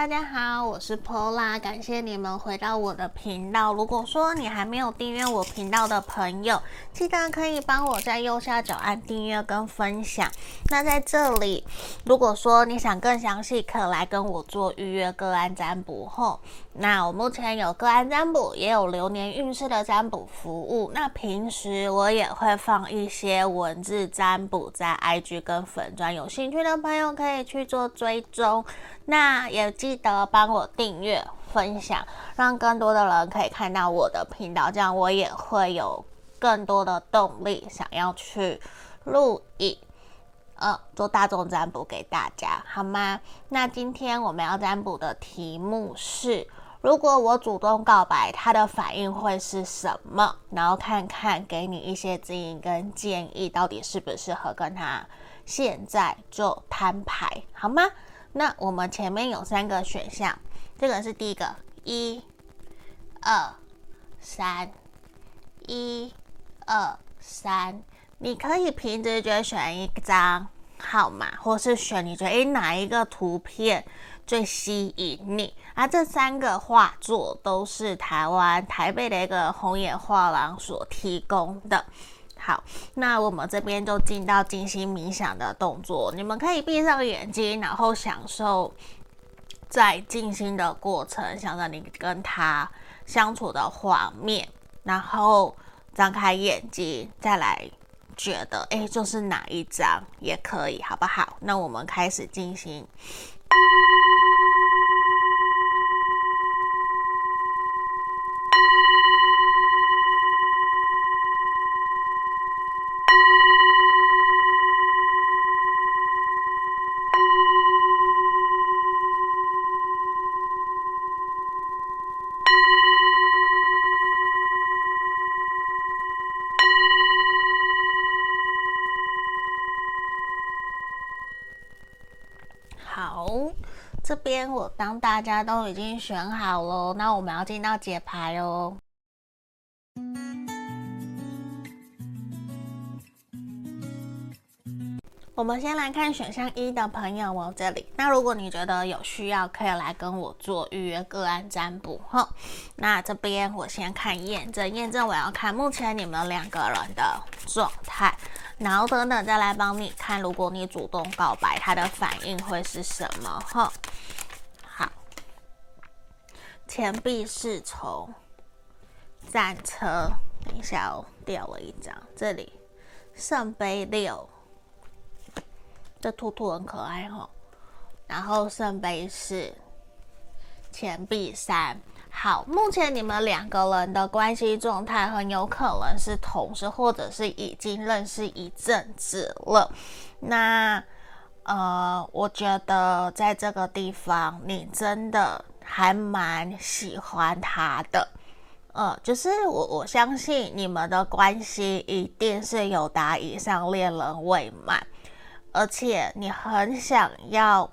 大家好，我是 Pola，感谢你们回到我的频道。如果说你还没有订阅我频道的朋友，记得可以帮我在右下角按订阅跟分享。那在这里，如果说你想更详细，可来跟我做预约个案占卜后，那我目前有个案占卜，也有流年运势的占卜服务。那平时我也会放一些文字占卜在 IG 跟粉专，有兴趣的朋友可以去做追踪。那也记得帮我订阅、分享，让更多的人可以看到我的频道，这样我也会有更多的动力，想要去录影，呃，做大众占卜给大家，好吗？那今天我们要占卜的题目是：如果我主动告白，他的反应会是什么？然后看看给你一些指引跟建议，到底适不适合跟他现在就摊牌，好吗？那我们前面有三个选项，这个是第一个，一、二、三，一、二、三，你可以凭直觉选一张号码，或是选你觉得诶哪一个图片最吸引你。啊，这三个画作都是台湾台北的一个红野画廊所提供的。好，那我们这边就进到静心冥想的动作，你们可以闭上眼睛，然后享受在静心的过程，想着你跟他相处的画面，然后张开眼睛，再来觉得，哎，就是哪一张也可以，好不好？那我们开始进行。Thank you. 边我当大家都已经选好了，那我们要进到解牌哦。我们先来看选项一的朋友哦，这里。那如果你觉得有需要，可以来跟我做预约个案占卜哈。那这边我先看验证，验证我要看目前你们两个人的状态。然后等等再来帮你看，如果你主动告白，他的反应会是什么？哈，钱币侍从，战车，等一下哦，掉了一张，这里圣杯六，这兔兔很可爱哈，然后圣杯四，钱币三。好，目前你们两个人的关系状态很有可能是同事，或者是已经认识一阵子了。那呃，我觉得在这个地方，你真的还蛮喜欢他的。呃，就是我我相信你们的关系一定是有达以上恋人未满，而且你很想要。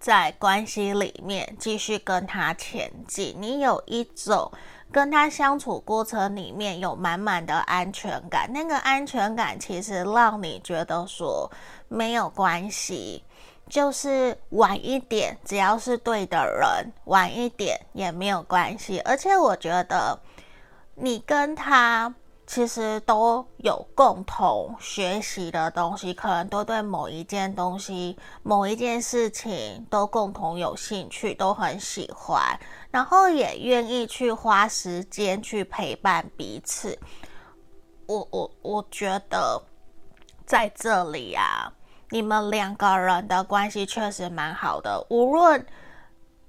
在关系里面继续跟他前进，你有一种跟他相处过程里面有满满的安全感，那个安全感其实让你觉得说没有关系，就是晚一点，只要是对的人，晚一点也没有关系。而且我觉得你跟他。其实都有共同学习的东西，可能都对某一件东西、某一件事情都共同有兴趣，都很喜欢，然后也愿意去花时间去陪伴彼此。我我我觉得在这里啊，你们两个人的关系确实蛮好的，无论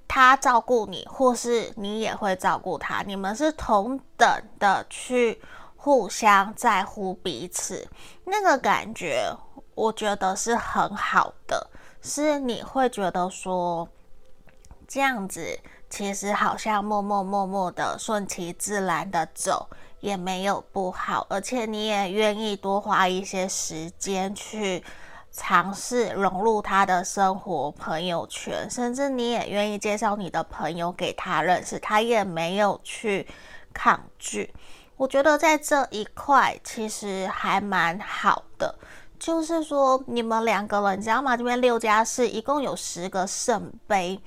他照顾你，或是你也会照顾他，你们是同等的去。互相在乎彼此，那个感觉，我觉得是很好的。是你会觉得说，这样子其实好像默默默默的顺其自然的走，也没有不好。而且你也愿意多花一些时间去尝试融入他的生活、朋友圈，甚至你也愿意介绍你的朋友给他认识，他也没有去抗拒。我觉得在这一块其实还蛮好的，就是说你们两个人，你知道吗？这边六加四一共有十个圣杯，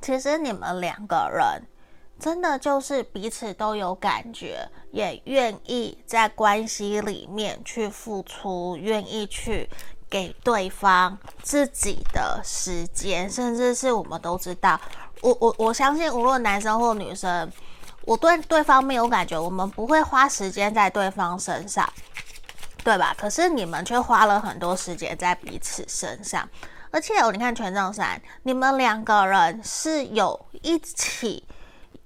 其实你们两个人真的就是彼此都有感觉，也愿意在关系里面去付出，愿意去给对方自己的时间，甚至是我们都知道，我我我相信，无论男生或女生，我对对方没有感觉，我们不会花时间在对方身上，对吧？可是你们却花了很多时间在彼此身上。而且，你看权杖三，你们两个人是有一起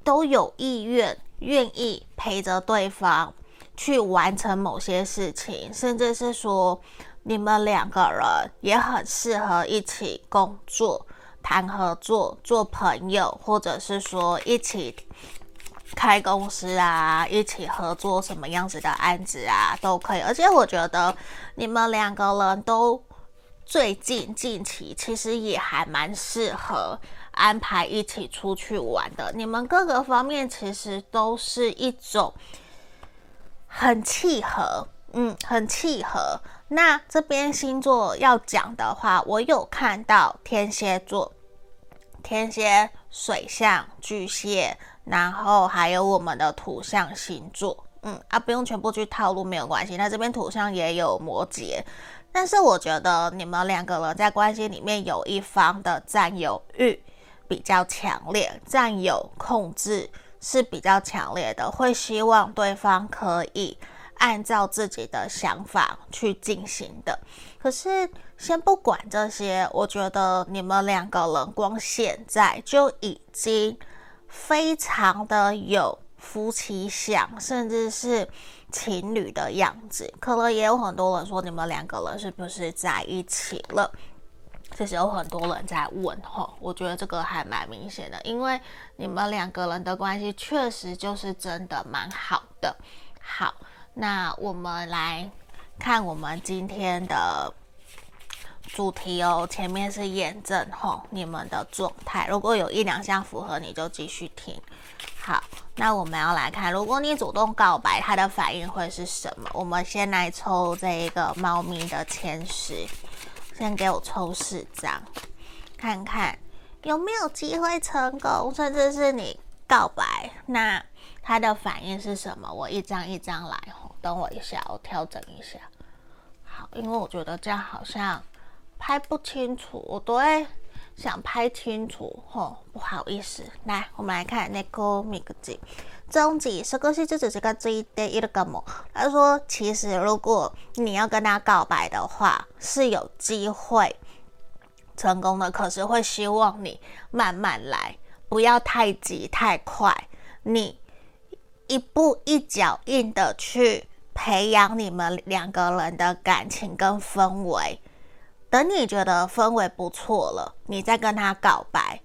都有意愿，愿意陪着对方去完成某些事情，甚至是说你们两个人也很适合一起工作、谈合作、做朋友，或者是说一起开公司啊，一起合作什么样子的案子啊，都可以。而且我觉得你们两个人都。最近近期其实也还蛮适合安排一起出去玩的。你们各个方面其实都是一种很契合，嗯，很契合。那这边星座要讲的话，我有看到天蝎座、天蝎、水象、巨蟹，然后还有我们的土象星座，嗯啊，不用全部去套路没有关系。那这边土象也有摩羯。但是我觉得你们两个人在关系里面有一方的占有欲比较强烈，占有控制是比较强烈的，会希望对方可以按照自己的想法去进行的。可是先不管这些，我觉得你们两个人光现在就已经非常的有夫妻相，甚至是。情侣的样子，可能也有很多人说你们两个人是不是在一起了？其实有很多人在问吼，我觉得这个还蛮明显的，因为你们两个人的关系确实就是真的蛮好的。好，那我们来看我们今天的主题哦。前面是验证吼你们的状态，如果有一两项符合，你就继续听。好，那我们要来看，如果你主动告白，他的反应会是什么？我们先来抽这一个猫咪的前十，先给我抽四张，看看有没有机会成功，甚至是你告白，那他的反应是什么？我一张一张来，等我一下，我调整一下。好，因为我觉得这样好像拍不清楚，我都会。想拍清楚，吼，不好意思，来，我们来看那个米格吉，终极是个是这只是个最第一个么？他说，其实如果你要跟他告白的话，是有机会成功的，可是会希望你慢慢来，不要太急太快，你一步一脚印的去培养你们两个人的感情跟氛围。等你觉得氛围不错了，你再跟他告白，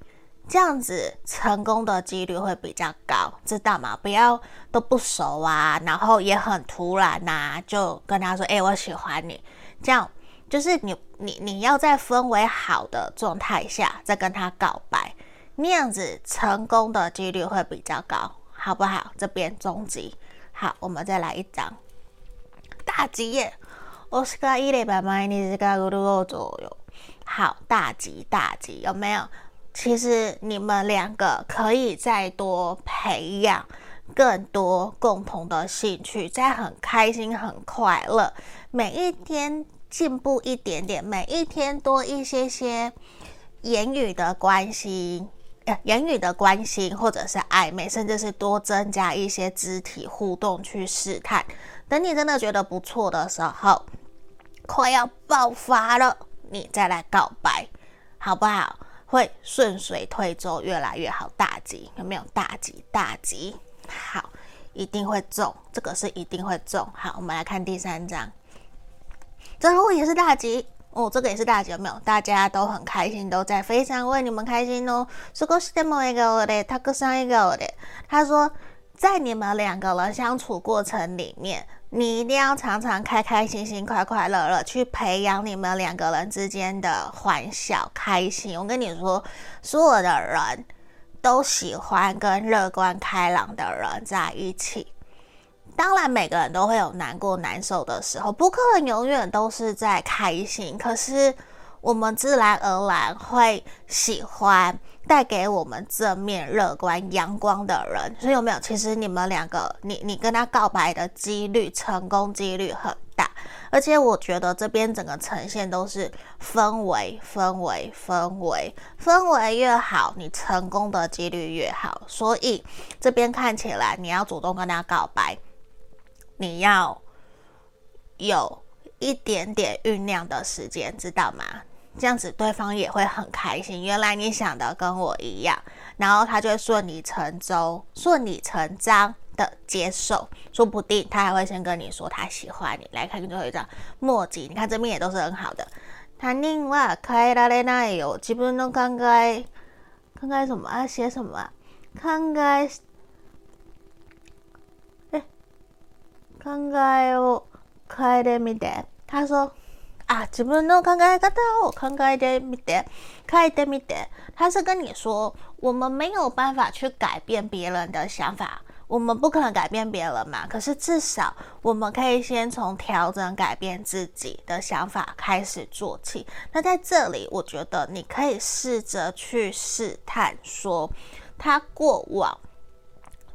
这样子成功的几率会比较高，知道吗？不要都不熟啊，然后也很突然呐、啊，就跟他说：“哎、我喜欢你。”这样就是你你你要在氛围好的状态下再跟他告白，那样子成功的几率会比较高，好不好？这边终极，好，我们再来一张大吉耶。我是个一礼拜买你这个五六左右，好，大吉大吉，有没有？其实你们两个可以再多培养更多共同的兴趣，再很开心很快乐，每一天进步一点点，每一天多一些些言语的关系，言语的关心或者是暧昧，甚至是多增加一些肢体互动去试探。等你真的觉得不错的时候，快要爆发了，你再来告白，好不好？会顺水推舟，越来越好。大吉有没有？大吉大吉，好，一定会中，这个是一定会中。好，我们来看第三张，最后也是大吉哦，这个也是大吉，有没有？大家都很开心，都在非常为你们开心哦。少しでも笑颜で、たくさん笑颜で。他说，在你们两个人相处过程里面。你一定要常常开开心心、快快乐乐，去培养你们两个人之间的欢笑、开心。我跟你说，所有的人都喜欢跟乐观开朗的人在一起。 当然，每个人都会有难过、难受的时候，不可能永远都是在开心。可是，我们自然而然会喜欢带给我们正面、乐观、阳光的人。所以有没有？其实你们两个，你你跟他告白的几率，成功几率很大。而且我觉得这边整个呈现都是氛围，氛围，氛围，氛围越好，你成功的几率越好。所以这边看起来，你要主动跟他告白，你要有一点点酝酿的时间，知道吗？这样子对方也会很开心。原来你想的跟我一样，然后他就顺理成章、顺理成章的接受。说不定他还会先跟你说他喜欢你。来看最后一张墨迹，你看这边也都是很好的。他另外开拉的那有基本都看该看该什么啊？写什么啊？看该哎，看该哦，开的没得。他说。啊，自分の考え方を考えてみて、书いてみて。他是跟你说，我们没有办法去改变别人的想法，我们不可能改变别人嘛。可是至少我们可以先从调整、改变自己的想法开始做起。那在这里，我觉得你可以试着去试探，说他过往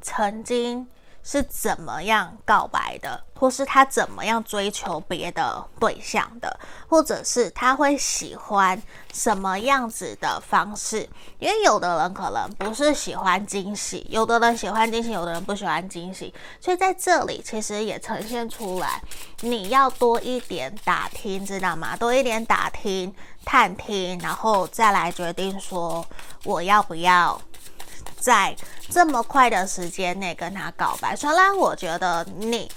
曾经。 是怎么样告白的，或是他怎么样追求别的对象的，或者是他会喜欢什么样子的方式？因为有的人可能不是喜欢惊喜，有的人喜欢惊喜，有的人不喜欢惊喜。所以在这里其实也呈现出来，你要多一点打听，知道吗？多一点打听、探听，然后再来决定说我要不要。在这么快的时间内跟他告白，虽然我觉得你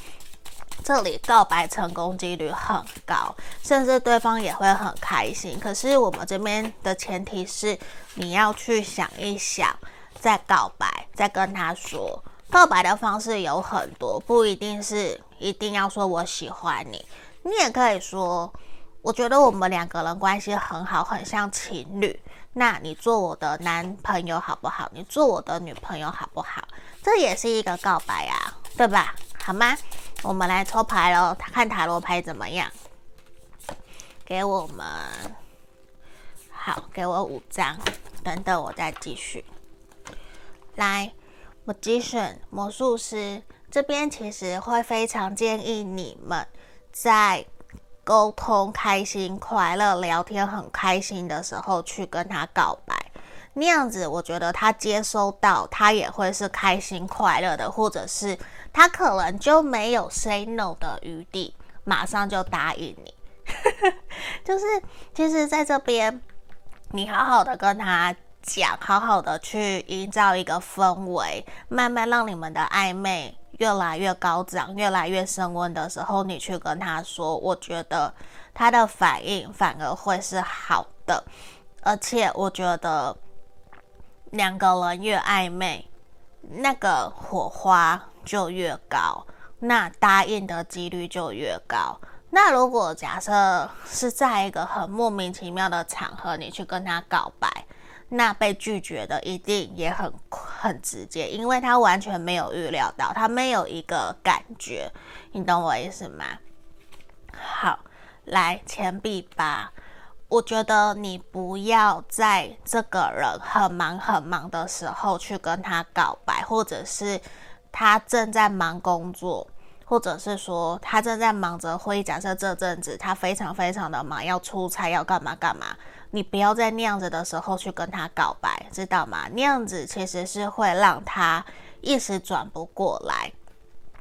这里告白成功几率很高，甚至对方也会很开心。可是我们这边的前提是你要去想一想，再告白，再跟他说。告白的方式有很多，不一定是一定要说我喜欢你，你也可以说，我觉得我们两个人关系很好，很像情侣。那你做我的男朋友好不好？你做我的女朋友好不好？这也是一个告白啊，对吧？好吗？我们来抽牌喽，看塔罗牌怎么样？给我们，好，给我五张，等等我再继续。来，Magician 魔术师这边其实会非常建议你们在。沟通开心、快乐、聊天很开心的时候去跟他告白，那样子我觉得他接收到，他也会是开心快乐的，或者是他可能就没有 say no 的余地，马上就答应你。就是其实在这边，你好好的跟他讲，好好的去营造一个氛围，慢慢让你们的暧昧。越来越高涨，越来越升温的时候，你去跟他说，我觉得他的反应反而会是好的，而且我觉得两个人越暧昧，那个火花就越高，那答应的几率就越高。那如果假设是在一个很莫名其妙的场合，你去跟他告白。那被拒绝的一定也很很直接，因为他完全没有预料到，他没有一个感觉，你懂我意思吗？好，来钱币八，我觉得你不要在这个人很忙很忙的时候去跟他告白，或者是他正在忙工作，或者是说他正在忙着会议，假设这阵子他非常非常的忙，要出差要干嘛干嘛。你不要在那样子的时候去跟他告白，知道吗？那样子其实是会让他一时转不过来，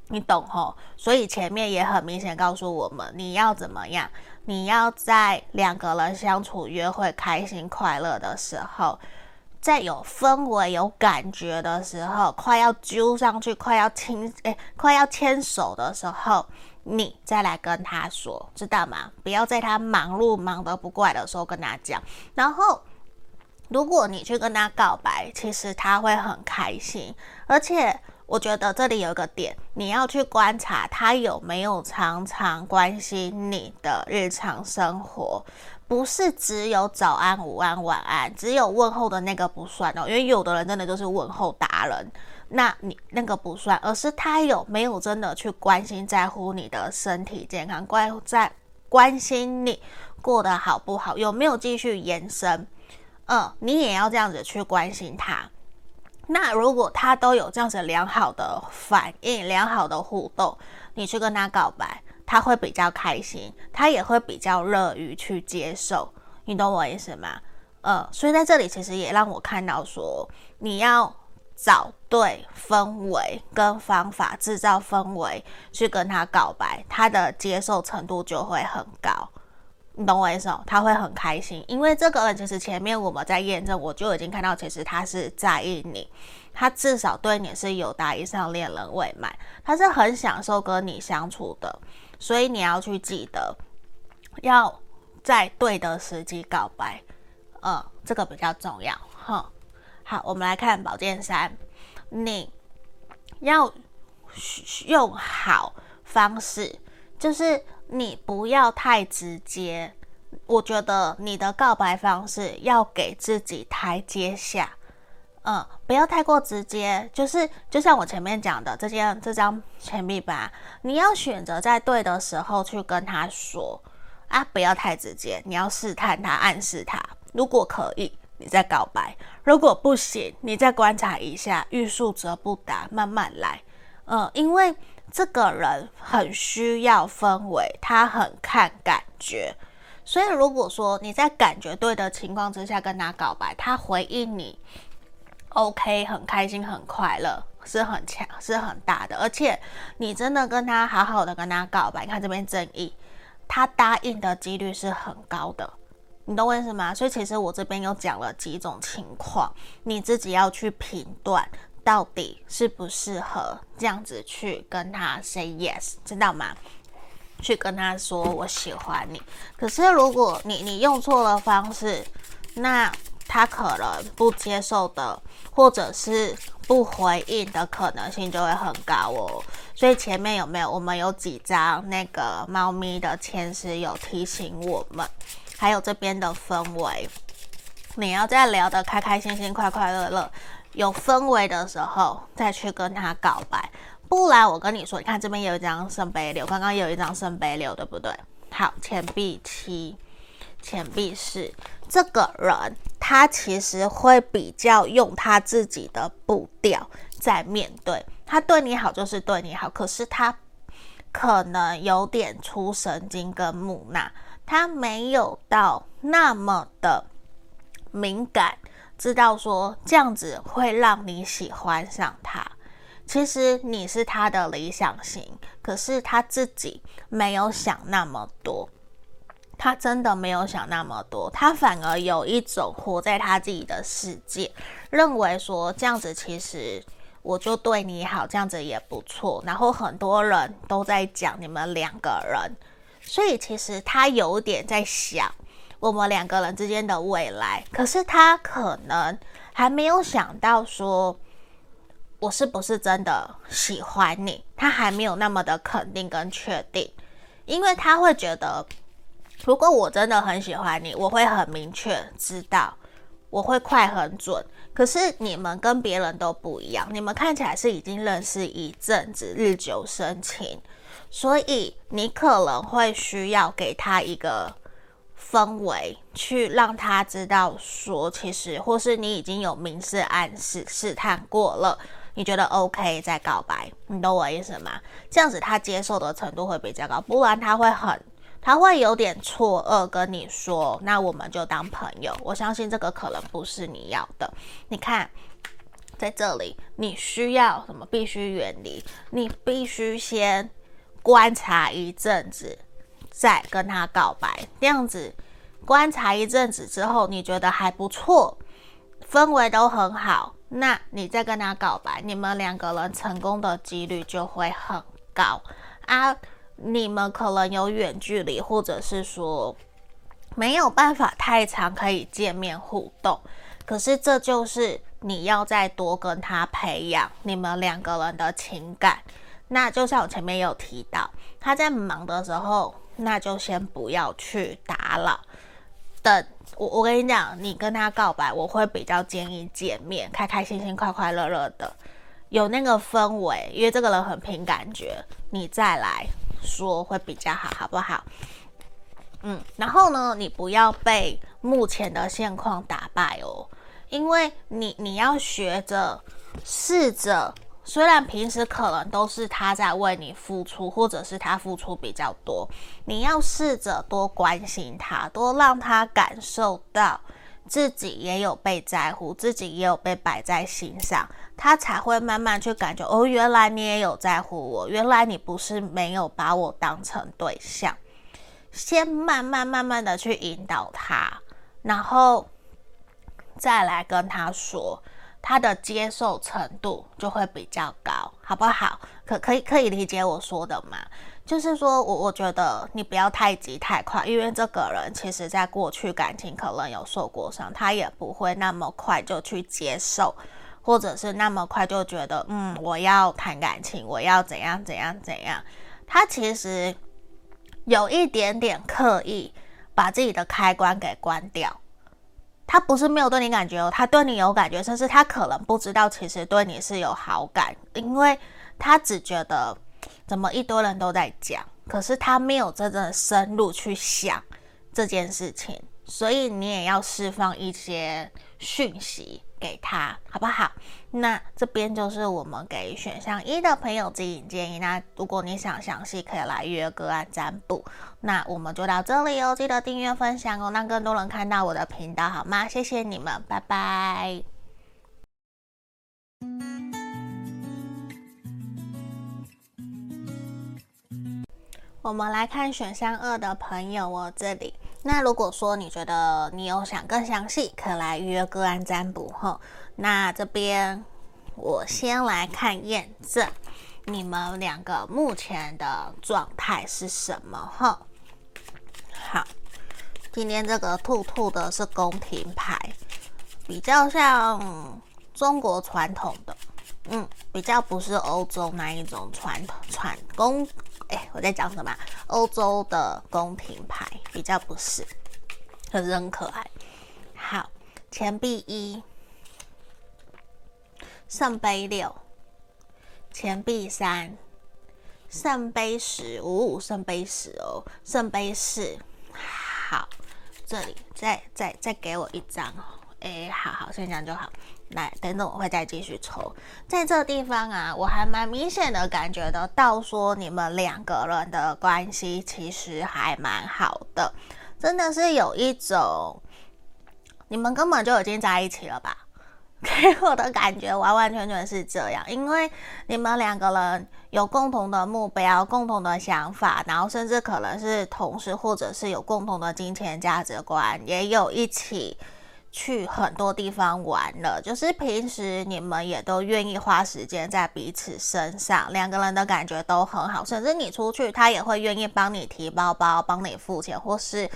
你懂吼？所以前面也很明显告诉我们，你要怎么样？你要在两个人相处、约会、开心、快乐的时候，在有氛围、有感觉的时候，快要揪上去、快要亲诶，快要牵手的时候。你再来跟他说，知道吗？不要在他忙碌、忙得不过来的时候跟他讲。然后，如果你去跟他告白，其实他会很开心。而且，我觉得这里有一个点，你要去观察他有没有常常关心你的日常生活，不是只有早安、午安、晚安，只有问候的那个不算哦。因为有的人真的就是问候达人。那你那个不算，而是他有没有真的去关心、在乎你的身体健康，关在关心你过得好不好，有没有继续延伸，嗯，你也要这样子去关心他。那如果他都有这样子良好的反应、良好的互动，你去跟他告白，他会比较开心，他也会比较乐于去接受。你懂我意思吗？呃，所以在这里其实也让我看到说，你要找对氛围跟方法，制造氛围去跟他告白，他的接受程度就会很高。你懂我意思哦？他会很开心，因为这个其实前面我们在验证，我就已经看到，其实他是在意你，他至少对你是有达以上恋人未满，他是很享受跟你相处的，所以你要去记得，要在对的时机告白，嗯，这个比较重要，哼。好，我们来看宝剑三，你要用好方式，就是。你不要太直接，我觉得你的告白方式要给自己台阶下，嗯，不要太过直接，就是就像我前面讲的这件这张钱币吧，你要选择在对的时候去跟他说。啊，不要太直接，你要试探他，暗示他，如果可以，你再告白；如果不行，你再观察一下，欲速则不达，慢慢来，嗯，因为。这个人很需要氛围，他很看感觉，所以如果说你在感觉对的情况之下跟他告白，他回应你，OK，很开心，很快乐，是很强，是很大的，而且你真的跟他好好的跟他告白，你看这边正义，他答应的几率是很高的，你懂我意思吗？所以其实我这边有讲了几种情况，你自己要去评断。到底适不适合这样子去跟他 say yes，知道吗？去跟他说我喜欢你。可是如果你你用错了方式，那他可能不接受的，或者是不回应的可能性就会很高哦。所以前面有没有我们有几张那个猫咪的签诗有提醒我们，还有这边的氛围，你要在聊得开开心心、快快乐乐。有氛围的时候再去跟他告白，不然我跟你说，你看这边有一张圣杯六，刚刚有一张圣杯六，对不对？好，钱币七，钱币四，这个人他其实会比较用他自己的步调在面对，他对你好就是对你好，可是他可能有点出神经跟木讷，他没有到那么的敏感。知道说这样子会让你喜欢上他，其实你是他的理想型，可是他自己没有想那么多，他真的没有想那么多，他反而有一种活在他自己的世界，认为说这样子其实我就对你好，这样子也不错。然后很多人都在讲你们两个人，所以其实他有点在想。我们两个人之间的未来，可是他可能还没有想到说，我是不是真的喜欢你？他还没有那么的肯定跟确定，因为他会觉得，如果我真的很喜欢你，我会很明确知道，我会快很准。可是你们跟别人都不一样，你们看起来是已经认识一阵子，日久生情，所以你可能会需要给他一个。氛围去让他知道说，其实或是你已经有明示暗示试探过了，你觉得 OK 再告白，你懂我意思吗？这样子他接受的程度会比较高，不然他会很，他会有点错愕跟你说，那我们就当朋友。我相信这个可能不是你要的。你看，在这里你需要什么？必须远离，你必须先观察一阵子。再跟他告白，这样子观察一阵子之后，你觉得还不错，氛围都很好，那你再跟他告白，你们两个人成功的几率就会很高啊。你们可能有远距离，或者是说没有办法太长可以见面互动，可是这就是你要再多跟他培养你们两个人的情感。那就像我前面有提到，他在忙的时候。那就先不要去打扰。等我，我跟你讲，你跟他告白，我会比较建议见面，开开心心、快快乐乐的，有那个氛围，因为这个人很凭感觉，你再来说会比较好，好不好？嗯，然后呢，你不要被目前的现况打败哦，因为你你要学着试着，虽然平时可能都是他在为你付出，或者是他付出比较多，你要试着多关心他，多让他感受到自己也有被在乎，自己也有被摆在心上，他才会慢慢去感觉哦，原来你也有在乎我，原来你不是没有把我当成对象。先慢慢慢慢的去引导他，然后再来跟他说，他的接受程度就会比较高，好不好？可可以可以理解我说的吗？就是说我我觉得你不要太急太快，因为这个人其实在过去感情可能有受过伤，他也不会那么快就去接受，或者是那么快就觉得嗯，我要谈感情，我要怎样怎样怎样，他其实。有一点点刻意把自己的开关给关掉，他不是没有对你感觉哦，他对你有感觉，甚至他可能不知道其实对你是有好感，因为他只觉得怎么一堆人都在讲，可是他没有真正深入去想这件事情，所以你也要释放一些讯息。给他好不好？那这边就是我们给选项一的朋友指引建议。那如果你想详细，可以来预约个案占卜。那我们就到这里哦，记得订阅分享哦，让更多人看到我的频道好吗？谢谢你们，拜拜。我们来看选项二的朋友哦，这里。那如果说你觉得你有想更详细，可来预约个案占卜哈。那这边我先来看验证你们两个目前的状态是什么哈。好，今天这个兔兔的是宫廷牌，比较像中国传统的，嗯，比较不是欧洲那一种传统传宫。哎，我在讲什么？欧洲的宫廷牌比较不是，可是很可爱。好，钱币一，圣杯六，钱币三，圣杯十五五，圣杯十哦，圣杯四。好，这里再再再给我一张哦。哎，好好，先讲就好。来，等等，我会再继续抽。在这地方啊，我还蛮明显的感觉得到，说你们两个人的关系其实还蛮好的，真的是有一种你们根本就已经在一起了吧？给我的感觉完完全全是这样，因为你们两个人有共同的目标、共同的想法，然后甚至可能是同事，或者是有共同的金钱价值观，也有一起。去很多地方玩了，就是平时你们也都愿意花时间在彼此身上，两个人的感觉都很好，甚至你出去，他也会愿意帮你提包包，帮你付钱，或是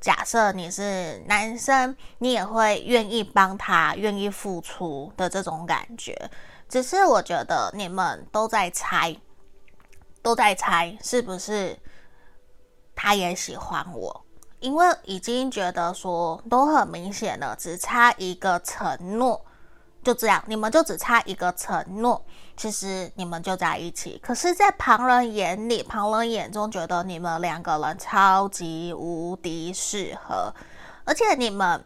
假设你是男生，你也会愿意帮他，愿意付出的这种感觉。只是我觉得你们都在猜，都在猜是不是他也喜欢我。因为已经觉得说都很明显了，只差一个承诺，就这样，你们就只差一个承诺，其实你们就在一起。可是，在旁人眼里，旁人眼中觉得你们两个人超级无敌适合，而且你们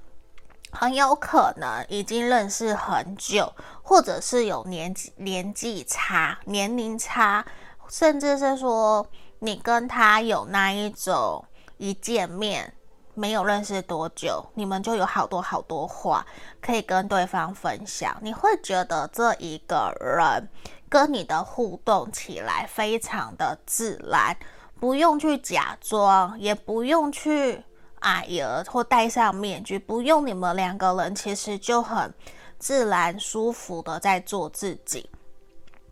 很有可能已经认识很久，或者是有年纪年纪差、年龄差，甚至是说你跟他有那一种。一见面没有认识多久，你们就有好多好多话可以跟对方分享。你会觉得这一个人跟你的互动起来非常的自然，不用去假装，也不用去哎呀或戴上面具，不用你们两个人其实就很自然舒服的在做自己。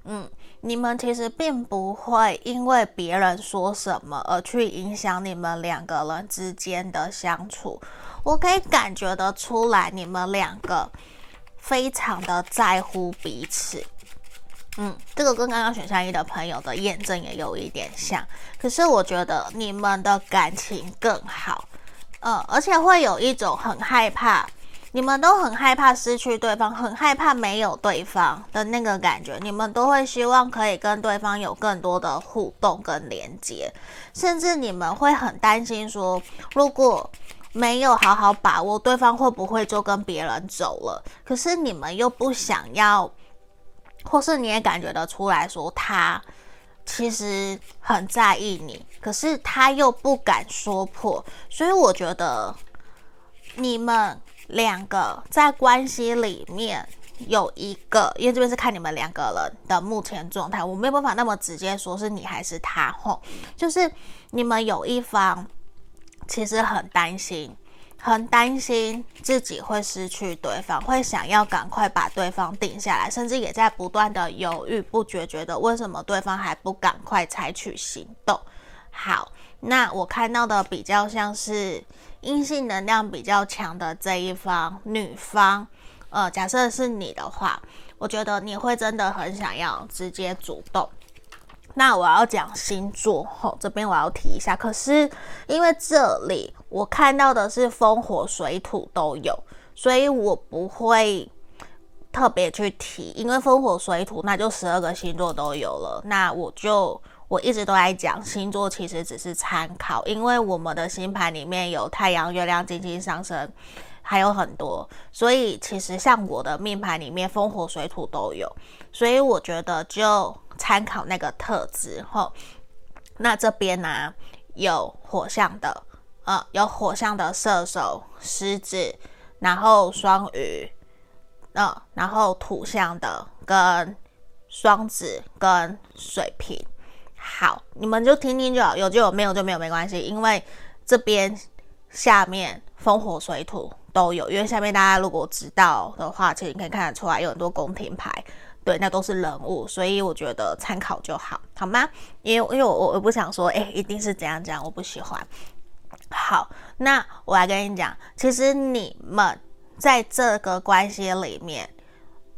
嗯。你们其实并不会因为别人说什么而去影响你们两个人之间的相处。我可以感觉得出来，你们两个非常的在乎彼此。嗯，这个跟刚刚选项一的朋友的验证也有一点像。可是我觉得你们的感情更好。嗯，而且会有一种很害怕你们都很害怕失去对方，很害怕没有对方的那个感觉。你们都会希望可以跟对方有更多的互动跟连接，甚至你们会很担心说，如果没有好好把握，对方会不会就跟别人走了？可是你们又不想要，或是你也感觉得出来说他其实很在意你，可是他又不敢说破，所以我觉得你们。两个在关系里面有一个，因为这边是看你们两个人的目前状态，我没有办法那么直接说是你还是他吼，就是你们有一方其实很担心，很担心自己会失去对方，会想要赶快把对方定下来，甚至也在不断的犹豫不决，觉得为什么对方还不赶快采取行动。好，那我看到的比较像是。阴性能量比较强的这一方，女方，呃，假设是你的话，我觉得你会真的很想要直接主动。那我要讲星座，吼、这边我要提一下。可是因为这里我看到的是风火水土都有，所以我不会特别去提，因为风火水土那就十二个星座都有了，那我就。我一直都在讲星座，其实只是参考，因为我们的星盘里面有太阳、月亮、金星上升，还有很多，所以其实像我的命盘里面，风、火、水、土都有，所以我觉得就参考那个特质吼。那这边呢、有火象的，呃，有火象的射手、狮子，然后双鱼，呃，然后土象的跟双子跟水瓶。好，你们就听听就好，有就有，没有就没有，没关系。因为这边下面风火水土都有，因为下面大家如果知道的话，其实你可以看得出来有很多宫廷牌，对，那都是人物，所以我觉得参考就好，好吗？因为因为我我不想说，哎，一定是怎样怎样，我不喜欢。好，那我来跟你讲，其实你们在这个关系里面。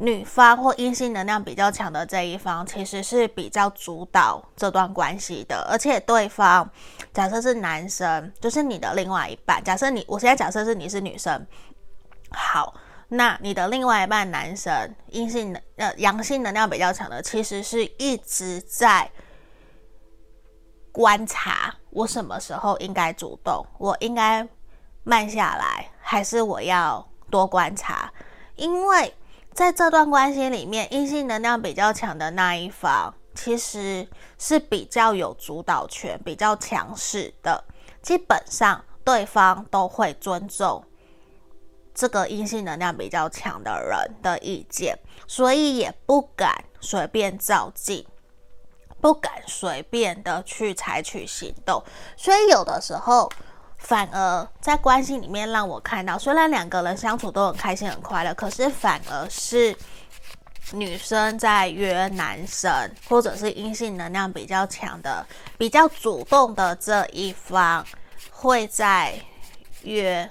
女方或阴性能量比较强的这一方，其实是比较主导这段关系的，而且对方假设是男生，就是你的另外一半。假设你，我现在假设是你是女生，好，那你的另外一半男生阴性能呃阳性能量比较强的，其实是一直在观察我什么时候应该主动，我应该慢下来，还是我要多观察，因为。在这段关系里面，阴性能量比较强的那一方，其实是比较有主导权、比较强势的。基本上，对方都会尊重这个阴性能量比较强的人的意见，所以也不敢随便照进，不敢随便的去采取行动。所以有的时候。反而在关系里面让我看到，虽然两个人相处都很开心很快乐，可是反而是女生在约男生，或者是阴性能量比较强的、比较主动的这一方，会在约。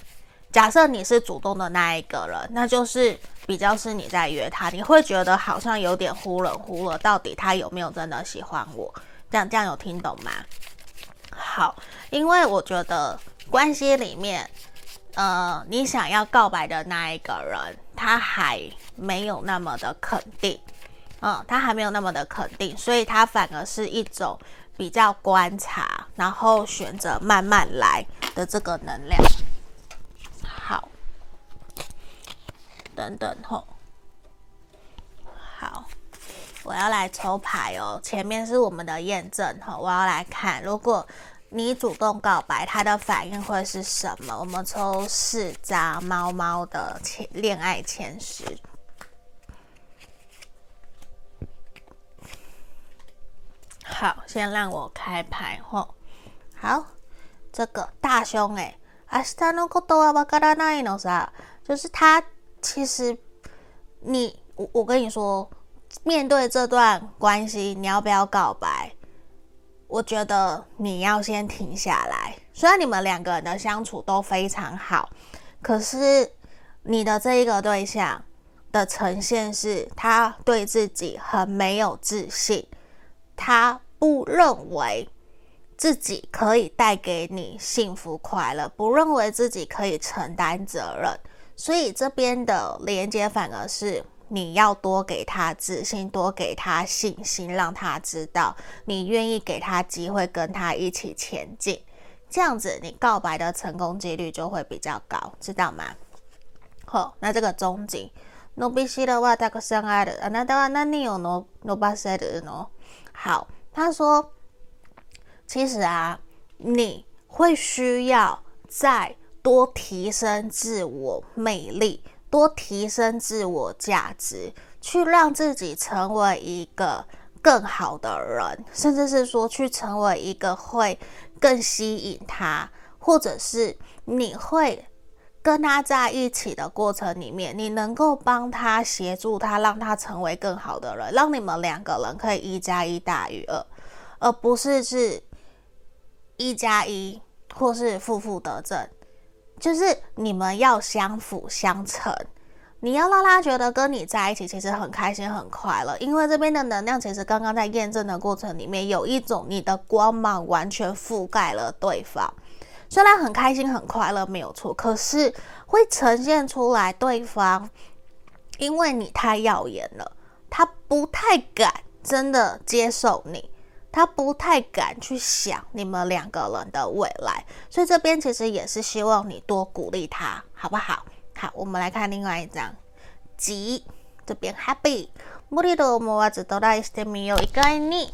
假设你是主动的那一个人，那就是比较是你在约他，你会觉得好像有点忽冷忽热，到底他有没有真的喜欢我？这样这样有听懂吗？好，因为我觉得。关系里面，呃，你想要告白的那一个人，他还没有那么的肯定，嗯，他还没有那么的肯定，所以他反而是一种比较观察，然后选择慢慢来的这个能量。好，等等吼，好，我要来抽牌哦，前面是我们的验证吼，我要来看，如果。你主动告白，他的反应会是什么？我们抽四张猫猫的前恋爱前十。好，先让我开牌吼。好，这个大凶哎，明日のことはわからないのさ，就是他其实你我我跟你说，面对这段关系，你要不要告白？ 我觉得你要先停下来。虽然你们两个人的相处都非常好，可是你的这一个对象的呈现是，他对自己很没有自信，他不认为自己可以带给你幸福快乐，不认为自己可以承担责任，所以这边的连接反而是你要多给他自信，多给他信心，让他知道你愿意给他机会，跟他一起前进。这样子，你告白的成功几率就会比较高，知道吗？好，那这个中景，伸びしろはたくさんある。あなたは何を伸ばせるの？好，他说，其实啊，你会需要再多提升自我魅力， 多提升自我价值，去让自己成为一个更好的人，甚至是说去成为一个会。更吸引他，或者是你会跟他在一起的过程里面，你能够帮他协助他，让他成为更好的人，让你们两个人可以一加一大于二，而不是是一加一或是负负得正，就是你们要相辅相成。你要让他觉得跟你在一起其实很开心、很快乐，因为这边的能量其实刚刚在验证的过程里面，有一种你的光芒完全覆盖了对方。虽然很开心、很快乐没有错，可是会呈现出来对方，因为你太耀眼了，他不太敢真的接受你，他不太敢去想你们两个人的未来。所以这边其实也是希望你多鼓励他，好不好？好，我们来看另外一张，吉这边 happy。无理と思わずトライしてみよう。意外に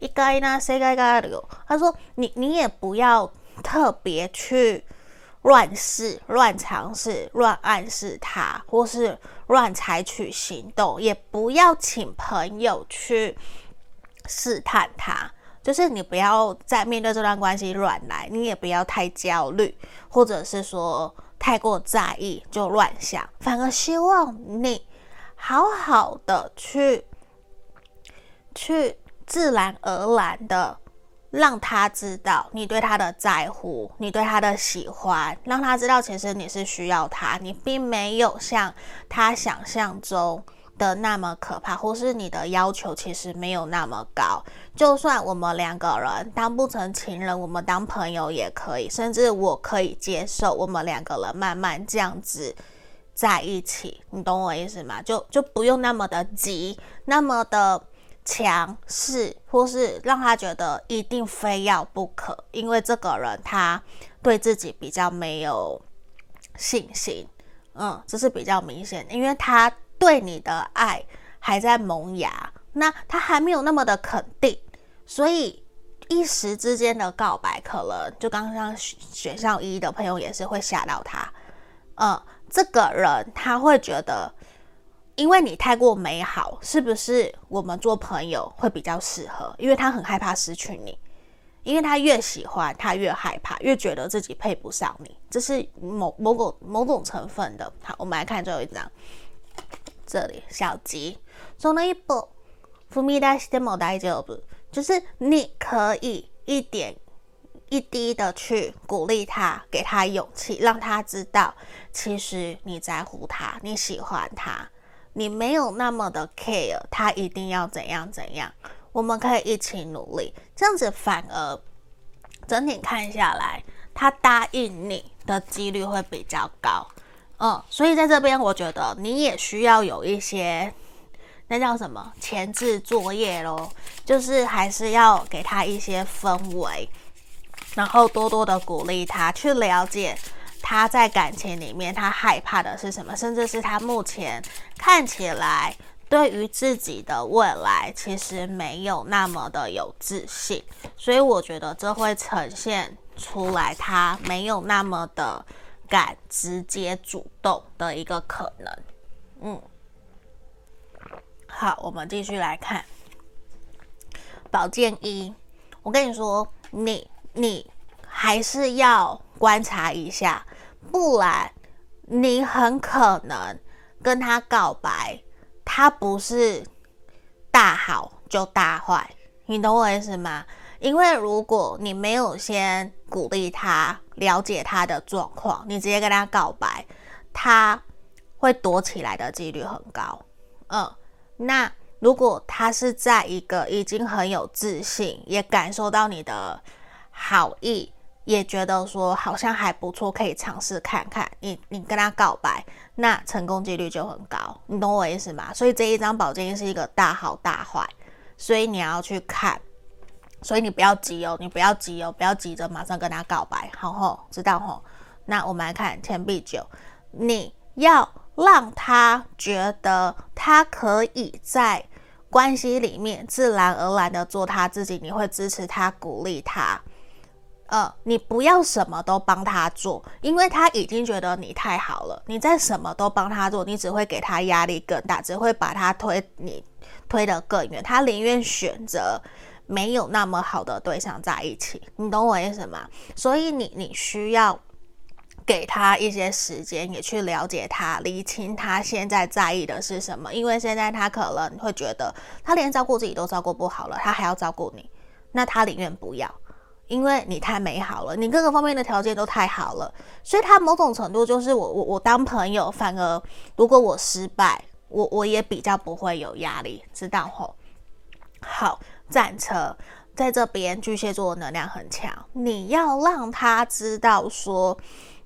意外な世界があるよ。他说你你也不要特别去乱试、乱尝试、乱暗示他，或是乱采取行动，也不要请朋友去 试探他。就是你不要在面对这段关系乱来，你也不要太焦虑，或者是说。太过在意就乱想，反而希望你好好的去去自然而然的让他知道你对他的在乎，你对他的喜欢，让他知道其实你是需要他，你并没有像他想象中的那么可怕，或是你的要求其实没有那么高。就算我们两个人当不成情人，我们当朋友也可以，甚至我可以接受我们两个人慢慢这样子在一起。你懂我意思吗？就就不用那么的急，那么的强势，或是让他觉得一定非要不可，因为这个人他对自己比较没有信心。嗯，这是比较明显，因为他。对你的爱还在萌芽，那他还没有那么的肯定，所以一时之间的告白，可能就刚刚选项一的朋友也是会吓到他。嗯，这个人他会觉得，因为你太过美好，是不是我们做朋友会比较适合？因为他很害怕失去你，因为他越喜欢，他越害怕，越觉得自己配不上你，这是某某种某种成分的。好，我们来看最后一张。这里小吉，その一歩踏み出しても大丈夫，就是你可以一点一滴的去鼓励他，给他勇气，让他知道其实你在乎他，你喜欢他，你没有那么的 care，他一定要怎样怎样，我们可以一起努力，这样子反而整体看下来，他答应你的几率会比较高。 嗯，所以在这边，我觉得你也需要有一些，那叫什么前置作业咯，就是还是要给他一些氛围，然后多多的鼓励他，去了解他在感情里面他害怕的是什么，甚至是他目前看起来对于自己的未来其实没有那么的有自信，所以我觉得这会呈现出来他没有那么的。敢直接主动的一个可能，嗯，好，我们继续来看宝剑一。我跟你说，你你还是要观察一下，不然你很可能跟他告白，他不是大好就大坏，你懂我意思吗？因为如果你没有先鼓励他，了解他的状况，你直接跟他告白，他会躲起来的几率很高。嗯，那如果他是在一个已经很有自信，也感受到你的好意也觉得说好像还不错，可以尝试看看。你你跟他告白，那成功几率就很高，你懂我意思吗？所以这一张宝剑是一个大好大坏，所以你要去看，所以你不要急哦，你不要急哦，不要急着马上跟他告白，好吼，知道吼？那我们来看钱币九，你要让他觉得他可以在关系里面自然而然的做他自己，你会支持他，鼓励他。呃，你不要什么都帮他做，因为他已经觉得你太好了。你再什么都帮他做，你只会给他压力更大，只会把他推你推得更远。他宁愿选择没有那么好的对象在一起，你懂我意思吗？所以你你需要给他一些时间，也去了解他，理清他现在在意的是什么。因为现在他可能会觉得，他连照顾自己都照顾不好了，他还要照顾你，那他宁愿不要。因为你太美好了，你各个方面的条件都太好了，所以他某种程度就是我我我当朋友，反而如果我失败，我我也比较不会有压力，知道吼？好，战车在这边，巨蟹座的能量很强，你要让他知道说，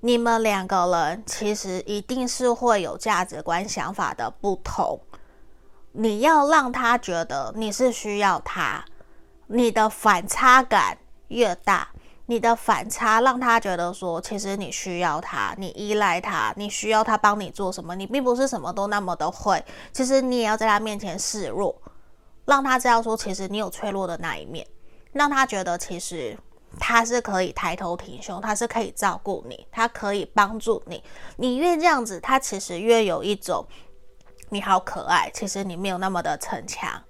你们两个人其实一定是会有价值观、想法的不同，你要让他觉得你是需要他，你的反差感。越大，你的反差让他觉得说，其实你需要他，你依赖他，你需要他帮你做什么，你并不是什么都那么的会。其实你也要在他面前示弱，让他知道说，其实你有脆弱的那一面，让他觉得其实他是可以抬头挺胸，他是可以照顾你，他可以帮助你。你越这样子，他其实越有一种你好可爱，其实你没有那么的逞强。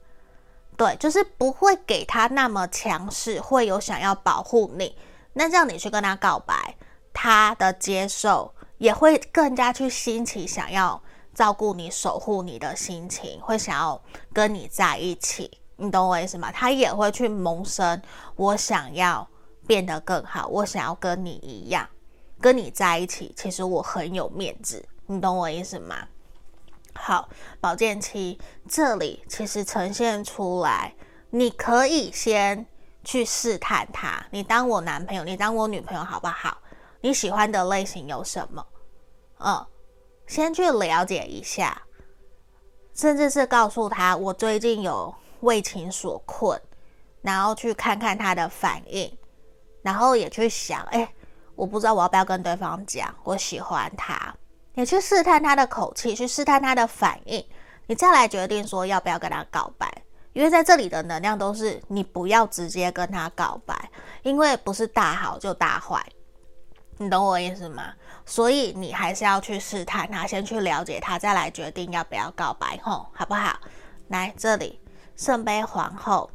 对，就是不会给他那么强势，会有想要保护你。那这样你去跟他告白，他的接受也会更加去兴起想要照顾你、守护你的心情，会想要跟你在一起。你懂我意思吗？他也会去萌生我想要变得更好，我想要跟你一样，跟你在一起。其实我很有面子，你懂我意思吗？好，宝剑七这里其实呈现出来，你可以先去试探他。你当我男朋友，你当我女朋友好不好？你喜欢的类型有什么？嗯，先去了解一下，甚至是告诉他我最近有为情所困，然后去看看他的反应，然后也去想，哎，我不知道我要不要跟对方讲，我喜欢他。你去试探他的口气，去试探他的反应，你再来决定说要不要跟他告白。因为在这里的能量都是你不要直接跟他告白，因为不是大好就大坏，你懂我意思吗？所以你还是要去试探他，先去了解他，再来决定要不要告白，吼，好不好？来这里，圣杯皇后，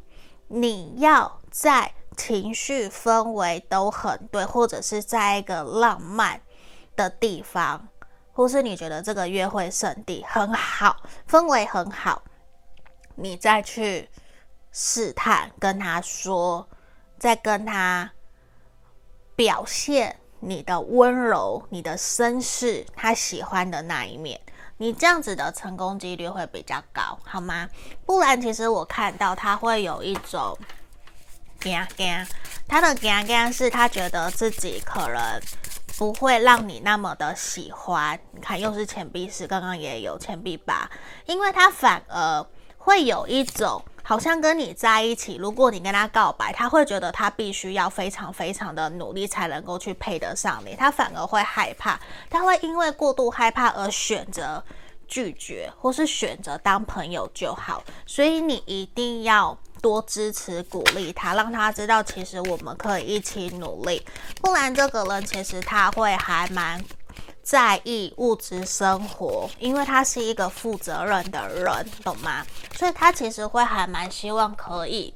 你要在情绪氛围都很对，或者是在一个浪漫的地方。或是你觉得这个约会圣地很好，氛围很好，你再去试探，跟他说，再跟他表现你的温柔、你的绅士，他喜欢的那一面，你这样子的成功几率会比较高，好吗？不然，其实我看到他会有一种惊惊，他的惊惊是他觉得自己可能。不会让你那么的喜欢，你看又是钱币四，刚刚也有钱币八，因为他反而会有一种好像跟你在一起，如果你跟他告白，他会觉得他必须要非常非常的努力才能够去配得上你，他反而会害怕，他会因为过度害怕而选择拒绝，或是选择当朋友就好，所以你一定要。多支持鼓励他，让他知道其实我们可以一起努力。不然这个人其实他会还蛮在意物质生活，因为他是一个负责任的人，懂吗？所以他其实会还蛮希望可以，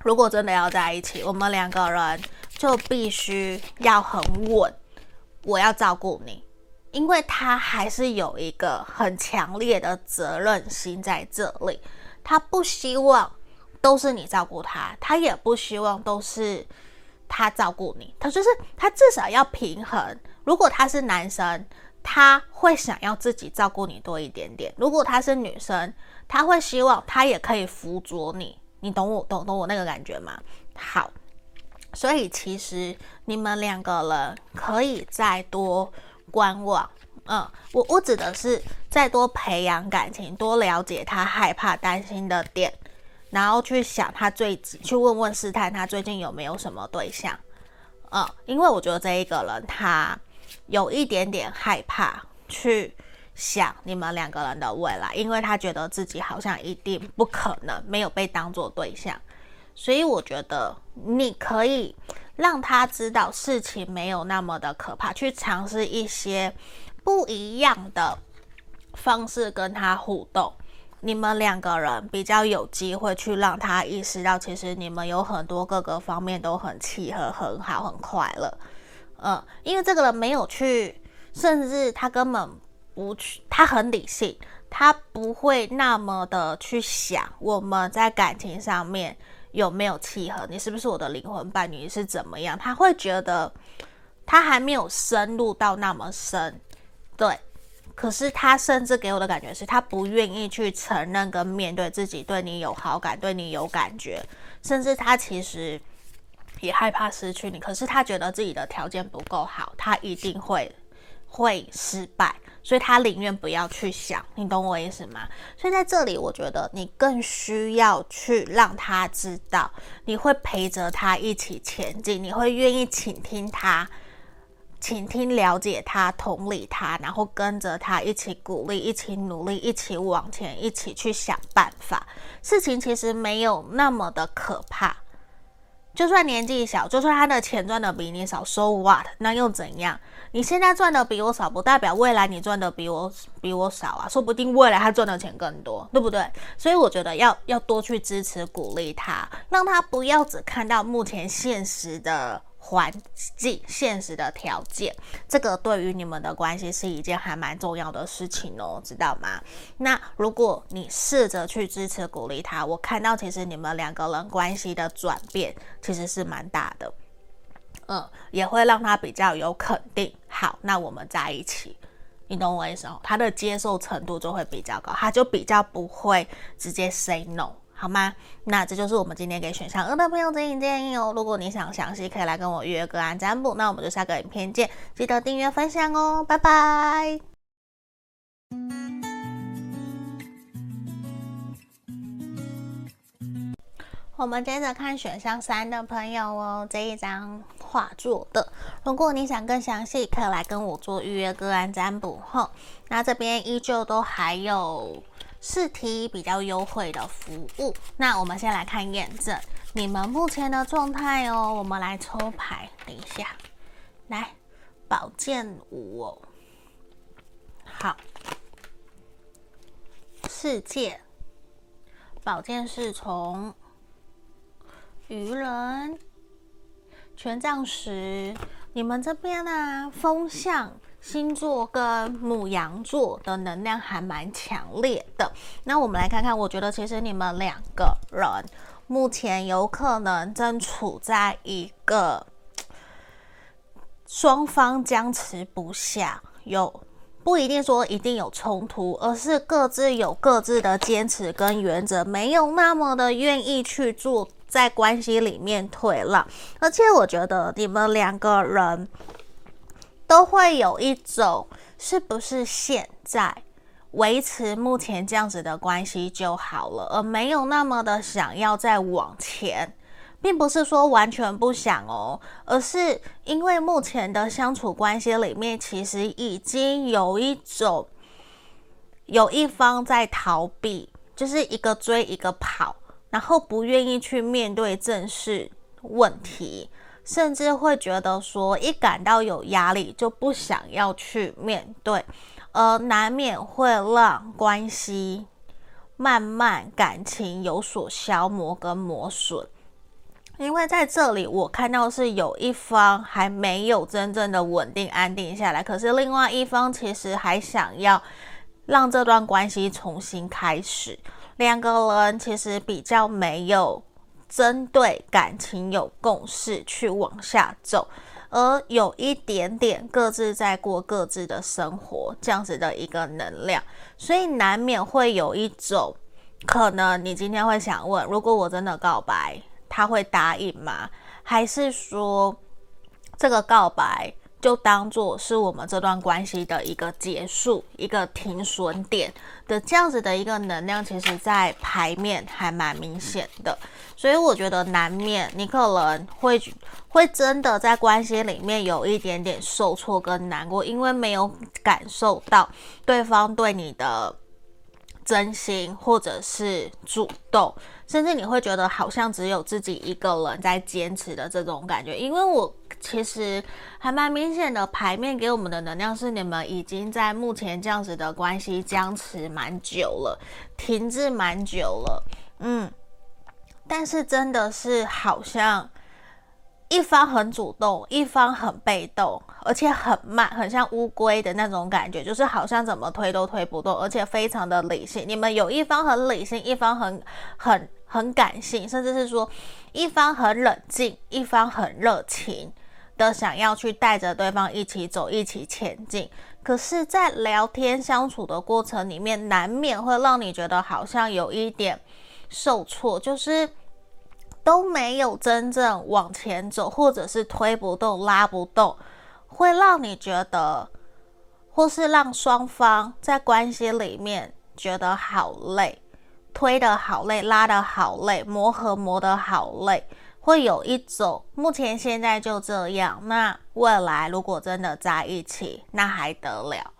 如果真的要在一起，我们两个人就必须要很稳。我要照顾你，因为他还是有一个很强烈的责任心在这里，他不希望。都是你照顾他，他也不希望都是他照顾你。他就是他至少要平衡。如果他是男生，他会想要自己照顾你多一点点；如果他是女生，他会希望他也可以辅佐你。你懂我懂懂我那个感觉吗？好，所以其实你们两个人可以再多观望。嗯，我我指的是再多培养感情，多了解他害怕、担心的点，然后去想他最近，去问问试探他最近有没有什么对象。嗯，因为我觉得这一个人他有一点点害怕去想你们两个人的未来，因为他觉得自己好像一定不可能没有被当作对象，所以我觉得你可以让他知道事情没有那么的可怕，去尝试一些。不一样的方式跟他互动，你们两个人比较有机会去让他意识到，其实你们有很多各个方面都很契合、很好、很快乐。嗯，因为这个人没有去，甚至他根本不去，他很理性，他不会那么的去想我们在感情上面有没有契合，你是不是我的灵魂伴侣，是怎么样？他会觉得他还没有深入到那么深。对，可是他甚至给我的感觉是他不愿意去承认跟面对自己对你有好感，对你有感觉，甚至他其实也害怕失去你。可是他觉得自己的条件不够好，他一定会会失败，所以他宁愿不要去想。你懂我意思吗？所以在这里，我觉得你更需要去让他知道，你会陪着他一起前进，你会愿意倾听他。倾听、了解他、同理他，然后跟着他一起鼓励、一起努力、一起往前、一起去想办法。事情其实没有那么的可怕。就算年纪小，就算他的钱赚的比你少，so what？那又怎样？你现在赚的比我少，不代表未来你赚的比我比我少啊。说不定未来他赚的钱更多，对不对？所以我觉得要要多去支持、鼓励他，让他不要只看到目前现实的。环境现实的条件，这个对于你们的关系是一件还蛮重要的事情哦，知道吗？那如果你试着去支持鼓励他，我看到其实你们两个人关系的转变其实是蛮大的，嗯，也会让他比较有肯定。好，那我们在一起，你懂我意思哦？他的接受程度就会比较高，他就比较不会直接 say no。好吗？那这就是我们今天给选项二的朋友指引建议哦。如果你想详细，可以来跟我预约个案占卜。那我们就下个影片见，记得订阅分享哦，拜拜。我们接着看选项三的朋友哦，这一张画作的。如果你想更详细，可以来跟我做预约个案占卜。吼，那这边依旧都还有。试题比较优惠的服务，那我们先来看验证你们目前的状态哦。我们来抽牌，等一下，来宝剑五哦，好，世界，宝剑侍从，愚人，权杖十，你们这边呢、啊，风向。星座跟母羊座的能量还蛮强烈的。那我们来看看，我觉得其实你们两个人目前有可能正处在一个双方僵持不下，有不一定说一定有冲突，而是各自有各自的坚持跟原则，没有那么的愿意去做在关系里面退让。而且我觉得你们两个人。都会有一种是不是现在维持目前这样子的关系就好了，而没有那么的想要再往前，并不是说完全不想哦，而是因为目前的相处关系里面，其实已经有一种有一方在逃避，就是一个追一个跑，然后不愿意去面对正视问题。甚至会觉得说，一感到有压力就不想要去面对，而难免会让关系慢慢感情有所消磨跟磨损。因为在这里我看到是有一方还没有真正的稳定安定下来，可是另外一方其实还想要让这段关系重新开始。两个人其实比较没有。针对感情有共识去往下走，而有一点点各自在过各自的生活，这样子的一个能量，所以难免会有一种可能，你今天会想问：如果我真的告白，他会答应吗？还是说这个告白就当做是我们这段关系的一个结束、一个停损点的这样子的一个能量，其实在牌面还蛮明显的。所以我觉得难免你可能会会真的在关系里面有一点点受挫跟难过，因为没有感受到对方对你的真心或者是主动，甚至你会觉得好像只有自己一个人在坚持的这种感觉。因为我其实还蛮明显的牌面给我们的能量是，你们已经在目前这样子的关系僵持蛮久了，停滞蛮久了，嗯。但是真的是好像一方很主动，一方很被动，而且很慢，很像乌龟的那种感觉，就是好像怎么推都推不动，而且非常的理性。你们有一方很理性，一方很很很感性，甚至是说一方很冷静，一方很热情的想要去带着对方一起走，一起前进。可是，在聊天相处的过程里面，难免会让你觉得好像有一点。受挫，就是都没有真正往前走，或者是推不动、拉不动，会让你觉得，或是让双方在关系里面觉得好累，推得好累，拉得好累，磨合磨得好累，会有一种目前现在就这样，那未来如果真的在一起，那还得了？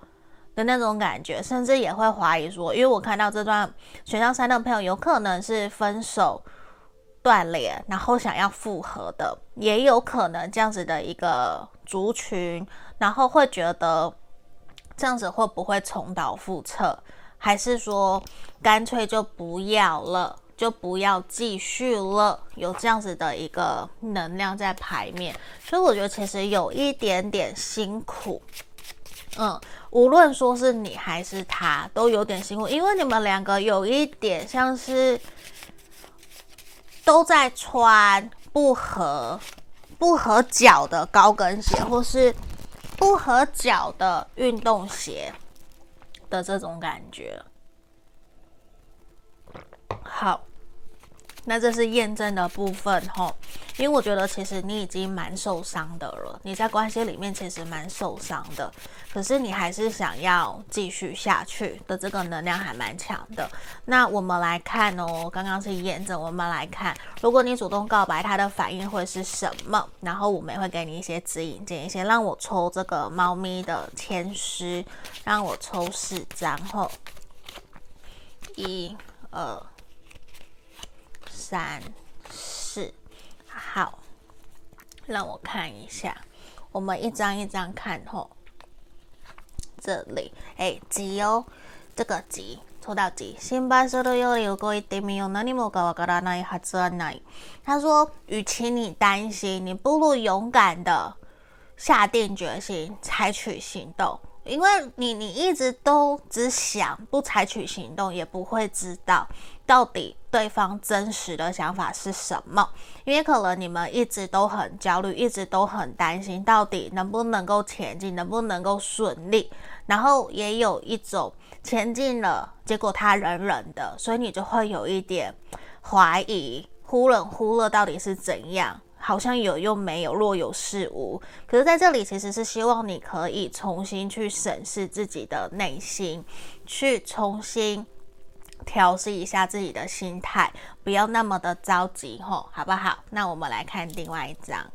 的那种感觉，甚至也会怀疑说，因为我看到这段选项三的朋友，有可能是分手断联，然后想要复合的，也有可能这样子的一个族群，然后会觉得这样子会不会重蹈覆辙，还是说干脆就不要了，就不要继续了，有这样子的一个能量在牌面，所以我觉得其实有一点点辛苦。嗯，无论说是你还是他，都有点辛苦，因为你们两个有一点像是都在穿不合不合脚的高跟鞋，或是不合脚的运动鞋的这种感觉。好。那这是验证的部分吼，因为我觉得其实你已经蛮受伤的了，你在关系里面其实蛮受伤的，可是你还是想要继续下去的，这个能量还蛮强的。那我们来看哦，刚刚是验证，我们来看，如果你主动告白，他的反应会是什么？然后我们也会给你一些指引建议，先让我抽这个猫咪的签诗，让我抽四张后，一、二。三四，好，让我看一下，我们一张一张看吼。这里，哎，吉哦，这个吉抽到吉。心配するより动いてみよう。何もわからないはずはない。他说，与其你担心，你不如勇敢的下定决心，采取行动。因为你，你一直都只想不采取行动，也不会知道。 到底对方真实的想法是什么？因为可能你们一直都很焦虑，一直都很担心，到底能不能够前进，能不能够顺利？然后也有一种前进了，结果他冷冷的，所以你就会有一点怀疑，忽冷忽热，到底是怎样？好像有又没有，若有似无。可是在这里其实是希望你可以重新去审视自己的内心，去重新。调适一下自己的心态，不要那么的着急吼，好不好？那我们来看另外一张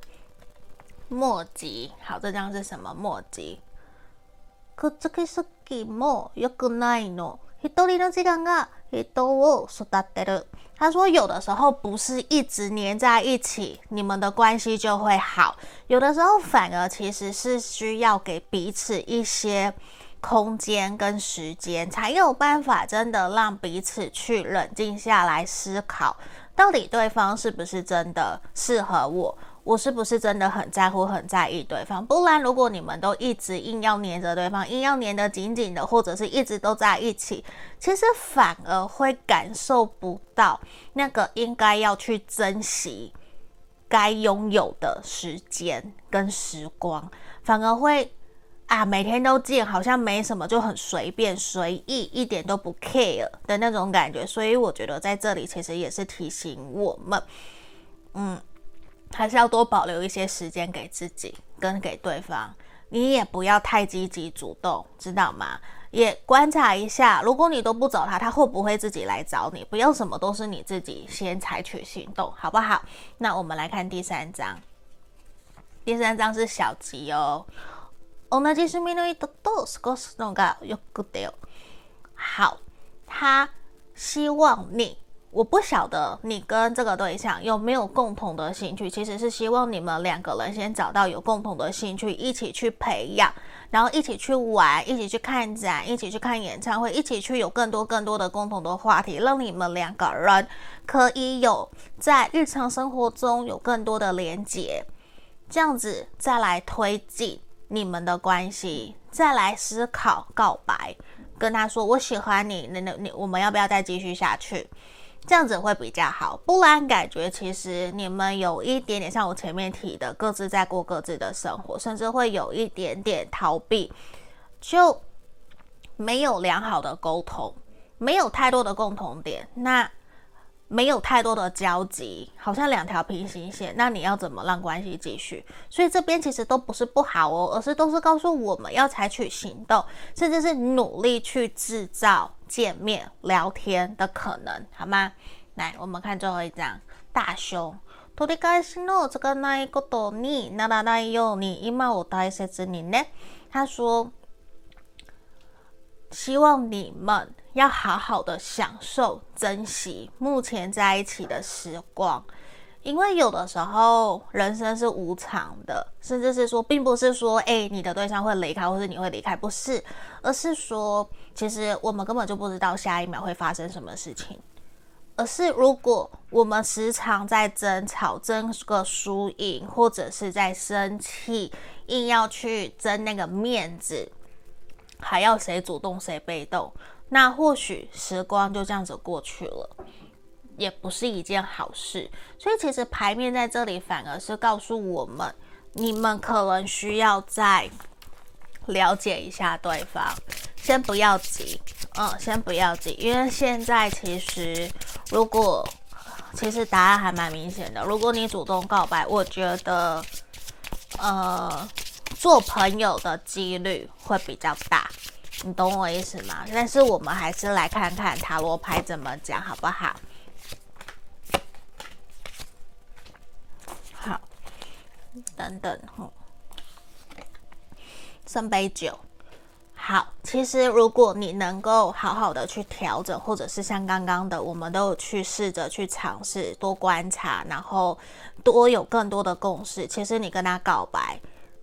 末吉。好，这张是什么末吉？くっつきすぎも良くないの。一人の时间が人を育てる。他说，有的时候不是一直黏在一起，你们的关系就会好。有的时候反而其实是需要给彼此一些。 空间跟时间才有办法真的让彼此去冷静下来思考，到底对方是不是真的适合我，我是不是真的很在乎、很在意对方？不然，如果你们都一直硬要黏着对方，硬要黏得紧紧的，或者是一直都在一起，其实反而会感受不到那个应该要去珍惜该拥有的时间跟时光，反而会。啊，每天都见，好像没什么，就很随便随意，一点都不 care 的那种感觉。所以我觉得在这里其实也是提醒我们，嗯，还是要多保留一些时间给自己跟给对方。你也不要太积极主动，知道吗？也观察一下，如果你都不找他，他会不会自己来找你？不要什么都是你自己先采取行动，好不好？那我们来看第三张，第三张是小吉哦。好，他希望你。我不晓得你跟这个对象有没有共同的兴趣，其实是希望你们两个人先找到有共同的兴趣，一起去培养，然后一起去玩，一起去看展，一起去看演唱会，一起去有更多更多的共同的话题，让你们两个人可以有在日常生活中有更多的连接，这样子再来推进你们的关系，再来思考告白，跟他说我喜欢你，那那你我们要不要再继续下去？这样子会比较好，不然感觉其实你们有一点点像我前面提的，各自在过各自的生活，甚至会有一点点逃避，就没有良好的沟通，没有太多的共同点，那没有太多的交集，好像两条平行线，那你要怎么让关系继续？所以这边其实都不是不好哦，而是都是告诉我们要采取行动，甚至是努力去制造。见面聊天的可能，好吗？来，我们看最后一张大凶。取り返しのつかないことにならないように今を大切にね。他说， 希望你们要好好的享受、珍惜目前在一起的时光。因为有的时候人生是无常的，甚至是说，并不是说，哎，你的对象会离开，或是你会离开，不是，而是说，其实我们根本就不知道下一秒会发生什么事情。而是如果我们时常在争吵、争个输赢，或者是在生气，硬要去争那个面子，还要谁主动谁被动，那或许时光就这样子过去了。也不是一件好事，所以其实牌面在这里反而是告诉我们，你们可能需要再了解一下对方，先不要急，嗯，先不要急，因为现在其实如果其实答案还蛮明显的，如果你主动告白，我觉得呃做朋友的几率会比较大，你懂我意思吗？但是我们还是来看看塔罗牌怎么讲，好不好？好等等，哼，圣杯九，好。其实如果你能够好好的去调整，或者是像刚刚的，我们都去试着去尝试，多观察，然后多有更多的共识。其实你跟他告白，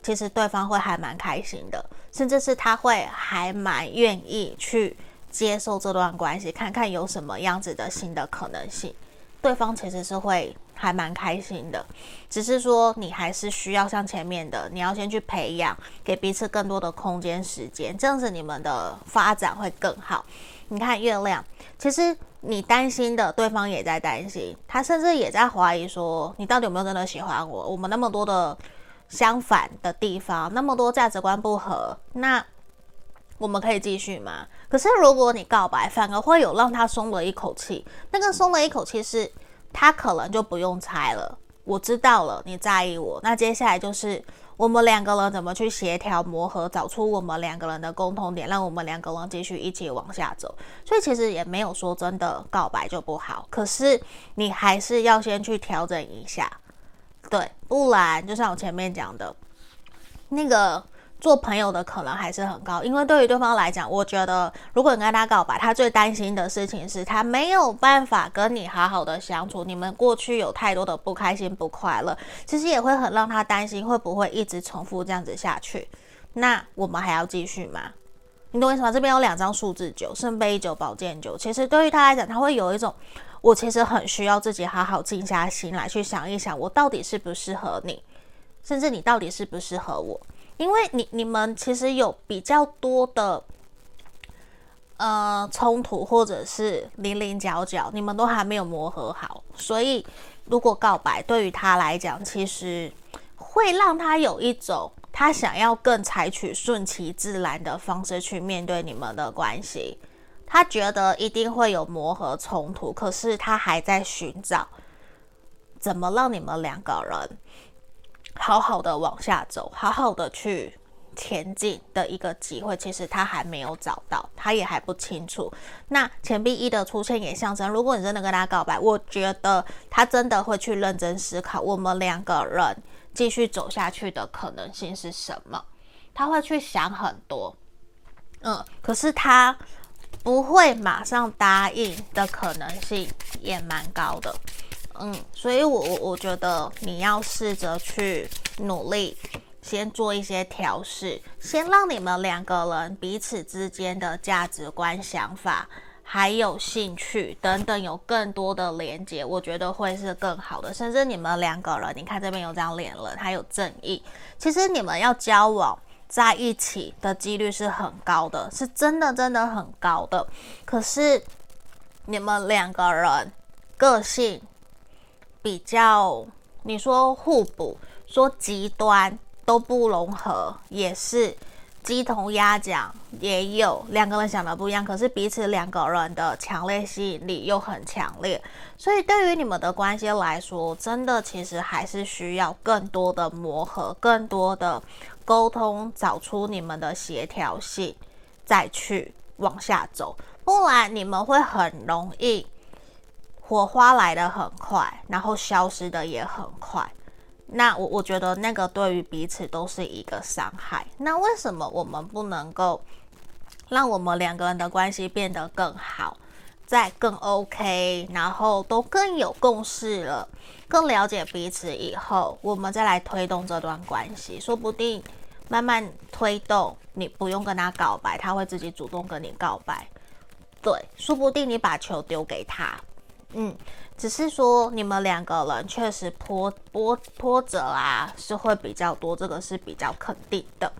其实对方会还蛮开心的，甚至是他会还蛮愿意去接受这段关系，看看有什么样子的新的可能性。对方其实是会。还蛮开心的，只是说你还是需要像前面的，你要先去培养，给彼此更多的空间时间，这样子你们的发展会更好。你看月亮，其实你担心的，对方也在担心，他甚至也在怀疑说，你到底有没有真的喜欢我？我们那么多的相反的地方，那么多价值观不合，那我们可以继续吗？可是如果你告白，反而会有让他松了一口气，那个松了一口气是。他可能就不用猜了，我知道了，你在意我。那接下来就是我们两个人怎么去协调磨合，找出我们两个人的共同点，让我们两个人继续一起往下走。所以其实也没有说真的告白就不好，可是你还是要先去调整一下，对，不然就像我前面讲的那个。做朋友的可能还是很高，因为对于对方来讲，我觉得如果你跟他告白，他最担心的事情是他没有办法跟你好好的相处。你们过去有太多的不开心、不快乐，其实也会很让他担心，会不会一直重复这样子下去？那我们还要继续吗？你懂我意思吗？这边有两张数字九，圣杯九，宝剑九。其实对于他来讲，他会有一种，我其实很需要自己好好静下心来去想一想，我到底适不适合你，甚至你到底适不适合我。因为你你们其实有比较多的呃冲突，或者是零零角角，你们都还没有磨合好，所以如果告白对于他来讲，其实会让他有一种他想要更采取顺其自然的方式去面对你们的关系，他觉得一定会有磨合冲突，可是他还在寻找怎么让你们两个人好好的往下走，好好的去前进的一个机会，其实他还没有找到，他也还不清楚。那钱币一的出现也象征，如果你真的跟他告白，我觉得他真的会去认真思考，我们两个人继续走下去的可能性是什么，他会去想很多。嗯，可是他不会马上答应的可能性也蛮高的。嗯，所以我我我觉得你要试着去努力，先做一些调试，先让你们两个人彼此之间的价值观、想法，还有兴趣等等有更多的连接，我觉得会是更好的。甚至你们两个人，你看这边有张脸了，还有正义，其实你们要交往在一起的几率是很高的，是真的真的很高的。可是你们两个人个性。比较，你说互补，说极端都不融合，也是鸡同鸭讲，也有两个人想的不一样，可是彼此两个人的强烈吸引力又很强烈，所以对于你们的关系来说，真的其实还是需要更多的磨合，更多的沟通，找出你们的协调性，再去往下走，不然你们会很容易。火花来的很快，然后消失的也很快。那我我觉得那个对于彼此都是一个伤害。那为什么我们不能够让我们两个人的关系变得更好，再更 OK，然后都更有共识了，更了解彼此以后，我们再来推动这段关系，说不定慢慢推动，你不用跟他告白，他会自己主动跟你告白。对，说不定你把球丢给他。嗯，只是说你们两个人确实波波波折啊，是会比较多，这个是比较肯定的。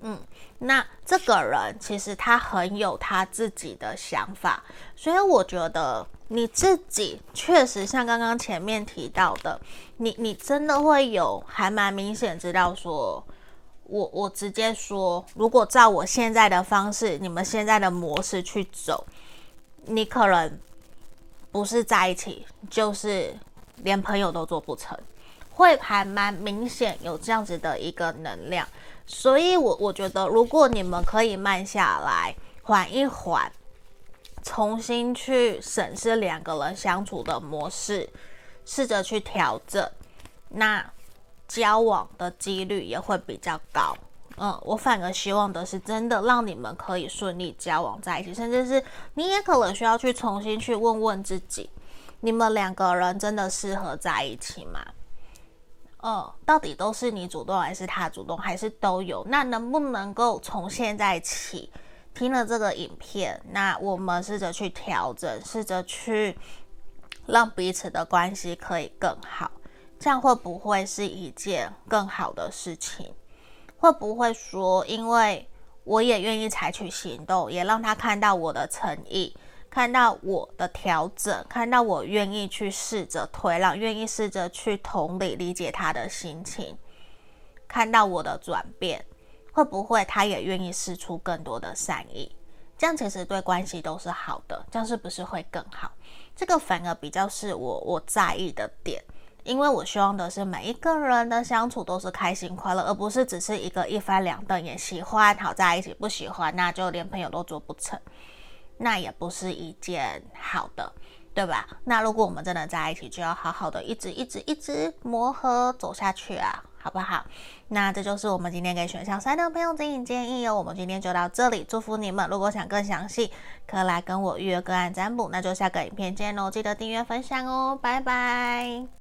嗯，那这个人其实他很有他自己的想法，所以我觉得你自己确实像刚刚前面提到的，你你真的会有还蛮明显知道说，我我直接说，如果照我现在的方式，你们现在的模式去走，你可能。不是在一起，就是连朋友都做不成，会还蛮明显有这样子的一个能量，所以我我觉得，如果你们可以慢下来，缓一缓，重新去审视两个人相处的模式，试着去调整，那交往的几率也会比较高。嗯，我反而希望的是真的让你们可以顺利交往在一起，甚至是你也可能需要去重新去问问自己，你们两个人真的适合在一起吗？嗯，到底都是你主动还是他主动，还是都有？那能不能够从现在起听了这个影片，那我们试着去调整，试着去让彼此的关系可以更好，这样会不会是一件更好的事情？会不会说，因为我也愿意采取行动，也让他看到我的诚意，看到我的调整，看到我愿意去试着推让，愿意试着去同理理解他的心情，看到我的转变，会不会他也愿意试出更多的善意？这样其实对关系都是好的，这样是不是会更好？这个反而比较是我我在意的点。因为我希望的是每一个人的相处都是开心快乐，而不是只是一个一翻两瞪眼，喜欢好在一起，不喜欢那就连朋友都做不成，那也不是一件好的，对吧？那如果我们真的在一起，就要好好的一直一直一直磨合走下去啊，好不好？那这就是我们今天给选项三的朋友指引建议哦。我们今天就到这里，祝福你们。如果想更详细，可以来跟我预约个案占卜，那就下个影片见喽，记得订阅分享哦，拜拜。